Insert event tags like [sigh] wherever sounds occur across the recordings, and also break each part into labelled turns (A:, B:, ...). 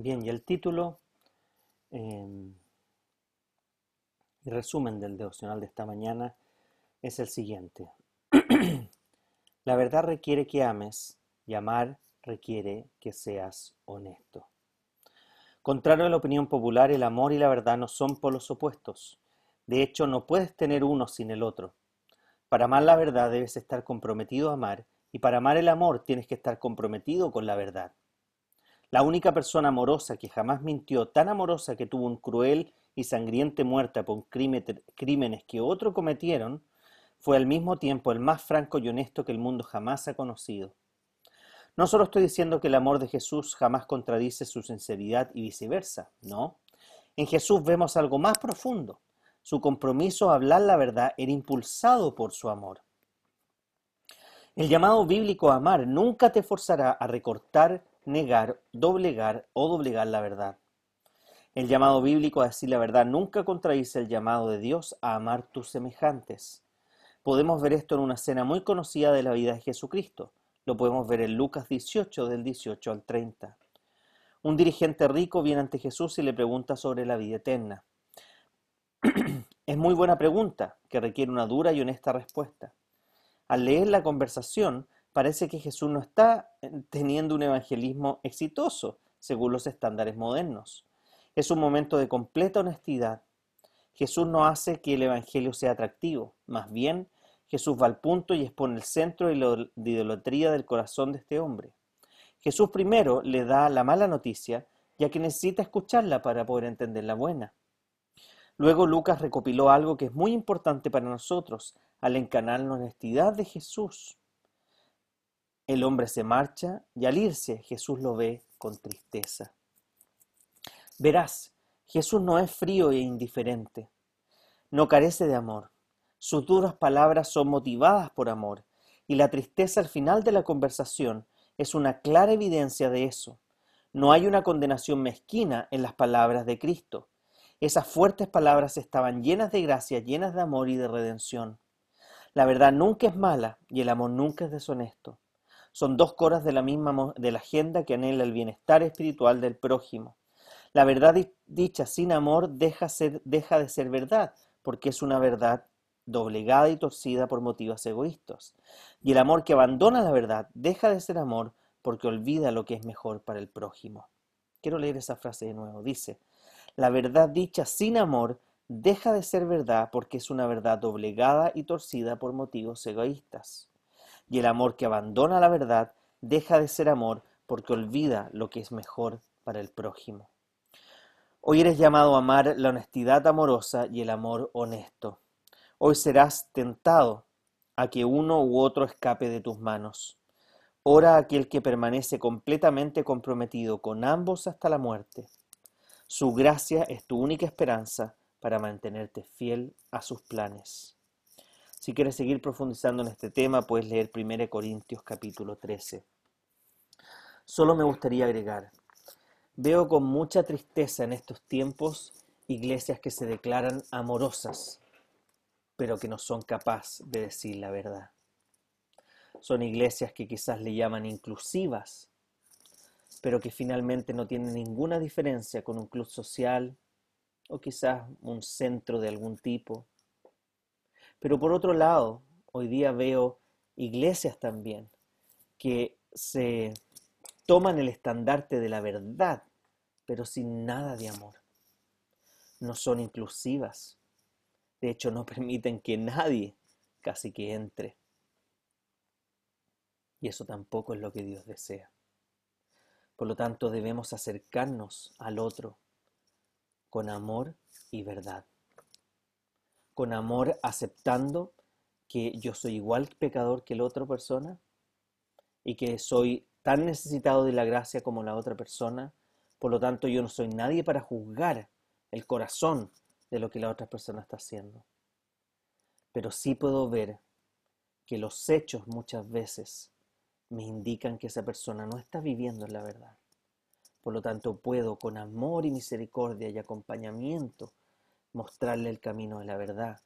A: Bien, y el título em, y resumen del devocional de esta mañana es el siguiente. [clears throat] la verdad requiere que ames y amar requiere que seas honesto. Contrario a la opinión popular, el amor y la verdad no son polos opuestos. De hecho, no puedes tener uno sin el otro. Para amar la verdad debes estar comprometido a amar y para amar el amor tienes que estar comprometido con la verdad. La única persona amorosa que jamás mintió, tan amorosa que tuvo un cruel y sangriente muerte por crímenes que otros cometieron, fue al mismo tiempo el más franco y honesto que el mundo jamás ha conocido. No solo estoy diciendo que el amor de Jesús jamás contradice su sinceridad y viceversa, no. En Jesús vemos algo más profundo. Su compromiso a hablar la verdad era impulsado por su amor. El llamado bíblico a amar nunca te forzará a recortar negar, doblegar o doblegar la verdad. El llamado bíblico a decir la verdad nunca contradice el llamado de Dios a amar tus semejantes. Podemos ver esto en una escena muy conocida de la vida de Jesucristo. Lo podemos ver en Lucas 18 del 18 al 30. Un dirigente rico viene ante Jesús y le pregunta sobre la vida eterna. [clears throat] es muy buena pregunta que requiere una dura y honesta respuesta. Al leer la conversación, parece que Jesús no está eh, teniendo un evangelismo exitoso según los estándares modernos. Es un momento de completa honestidad. Jesús no hace que el evangelio sea atractivo, más bien Jesús va al punto y expone el centro de idolatría del corazón de este hombre. Jesús primero le da la mala noticia, ya que necesita escucharla para poder entender la buena. Luego Lucas recopiló algo que es muy importante para nosotros al encanar la honestidad de Jesús. El hombre se marcha y al irse Jesús lo ve con tristeza. Verás, Jesús no es frío e indiferente, no carece de amor. Sus duras palabras son motivadas por amor y la tristeza al final de la conversación es una clara evidencia de eso. No hay una condenación mezquina en las palabras de Cristo. Esas fuertes palabras estaban llenas de gracia, llenas de amor y de redención. La verdad nunca es mala y el amor nunca es deshonesto. Son dos coras de la misma de la agenda que anhela el bienestar espiritual del prójimo. La verdad dicha sin amor deja, deja de ser verdad, porque es una verdad doblegada y torcida por motivos egoístas. Y el amor que abandona la verdad deja de ser amor porque olvida lo que es mejor para el prójimo. Quiero leer esa frase de nuevo. Dice, la verdad dicha sin amor deja de ser verdad porque es una verdad doblegada y torcida por motivos egoístas y el amor que abandona la verdad deja de ser amor porque olvida lo que es mejor para el prójimo. Hoy eres llamado a amar la honestidad amorosa y el amor honesto. Hoy serás tentado a que uno u otro escape de tus manos. Ora a aquel que permanece completamente comprometido con ambos hasta la muerte. Su gracia es tu única esperanza para mantenerte fiel a sus planes. Si quieres seguir profundizando en este tema, puedes leer 1 Corintios capítulo 13. Solo me gustaría agregar, veo con mucha tristeza en estos tiempos iglesias que se declaran amorosas, pero que no son capaces de decir la verdad. Son iglesias que quizás le llaman inclusivas, pero que finalmente no tienen ninguna diferencia con un club social o quizás un centro de algún tipo pero por otro lado, hoy día veo iglesias también que se toman el estandarte de la verdad, pero sin nada de amor. No son inclusivas. De hecho, no [laughs] permiten que nadie casi que entre. Y eso tampoco es lo que Dios desea. Por lo tanto, debemos acercarnos al otro con amor y verdad con amor aceptando que yo soy igual pecador que la otra persona y que soy tan necesitado de la gracia como la otra persona. Por lo tanto, yo no soy nadie para juzgar el corazón de lo que la otra persona está haciendo. Pero sí puedo ver que los hechos muchas veces me indican que esa persona no está viviendo en la verdad. Por lo tanto, puedo con amor y misericordia y acompañamiento mostrarle el camino de la verdad,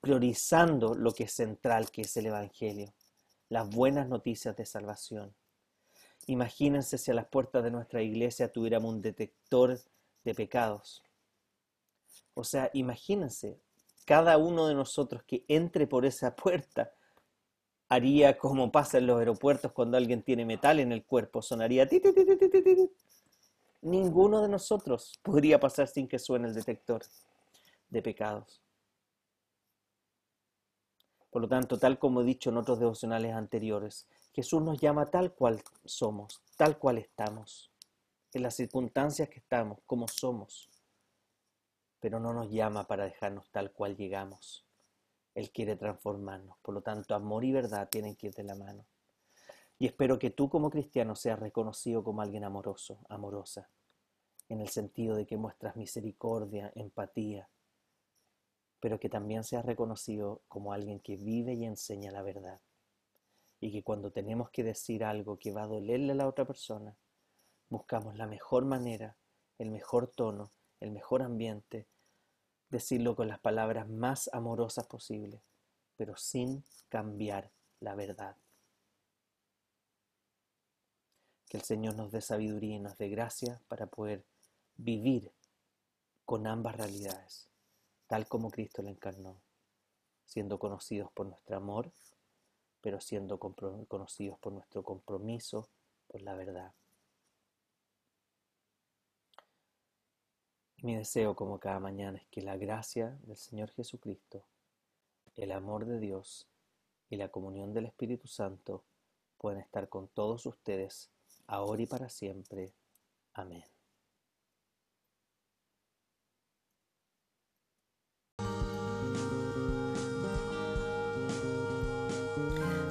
A: priorizando lo que es central, que es el Evangelio, las buenas noticias de salvación. Imagínense si a las puertas de nuestra iglesia tuviéramos un detector de pecados. O sea, imagínense, cada uno de nosotros que entre por esa puerta haría como pasa en los aeropuertos cuando alguien tiene metal en el cuerpo, sonaría Ninguno de nosotros podría pasar sin que suene el detector de pecados. Por lo tanto, tal como he dicho en otros devocionales anteriores, Jesús nos llama tal cual somos, tal cual estamos, en las circunstancias que estamos, como somos, pero no nos llama para dejarnos tal cual llegamos. Él quiere transformarnos. Por lo tanto, amor y verdad tienen que ir de la mano. Y espero que tú como cristiano seas reconocido como alguien amoroso, amorosa, en el sentido de que muestras misericordia, empatía, pero que también seas reconocido como alguien que vive y enseña la verdad. Y que cuando tenemos que decir algo que va a dolerle a la otra persona, buscamos la mejor manera, el mejor tono, el mejor ambiente, decirlo con las palabras más amorosas posibles, pero sin cambiar la verdad. Que el Señor nos dé sabiduría y nos dé gracia para poder vivir con ambas realidades, tal como Cristo la encarnó, siendo conocidos por nuestro amor, pero siendo conocidos por nuestro compromiso por la verdad. Mi deseo como cada mañana es que la gracia del Señor Jesucristo, el amor de Dios y la comunión del Espíritu Santo puedan estar con todos ustedes ahora y para siempre. Amén.